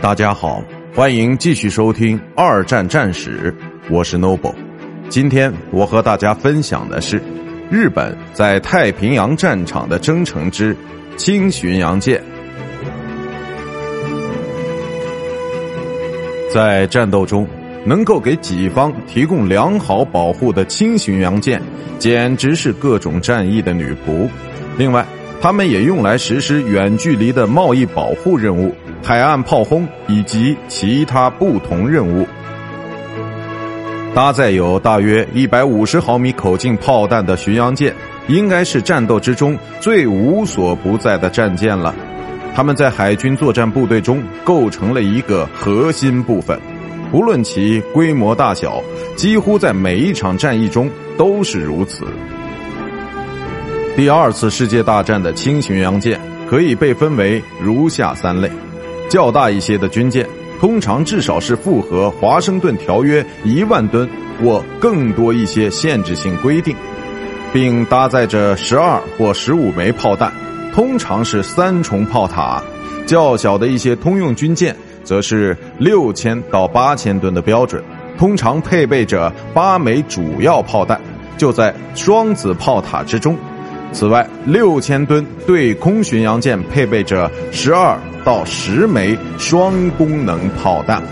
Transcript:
大家好，欢迎继续收听二战战史，我是 Noble。今天我和大家分享的是日本在太平洋战场的征程之轻巡洋舰。在战斗中，能够给己方提供良好保护的轻巡洋舰，简直是各种战役的女仆。另外，他们也用来实施远距离的贸易保护任务。海岸炮轰以及其他不同任务，搭载有大约一百五十毫米口径炮弹的巡洋舰，应该是战斗之中最无所不在的战舰了。他们在海军作战部队中构成了一个核心部分，不论其规模大小，几乎在每一场战役中都是如此。第二次世界大战的轻巡洋舰可以被分为如下三类。较大一些的军舰，通常至少是符合《华盛顿条约》一万吨或更多一些限制性规定，并搭载着十二或十五枚炮弹，通常是三重炮塔。较小的一些通用军舰，则是六千到八千吨的标准，通常配备着八枚主要炮弹，就在双子炮塔之中。此外，六千吨对空巡洋舰配备着十二到十枚双功能炮弹。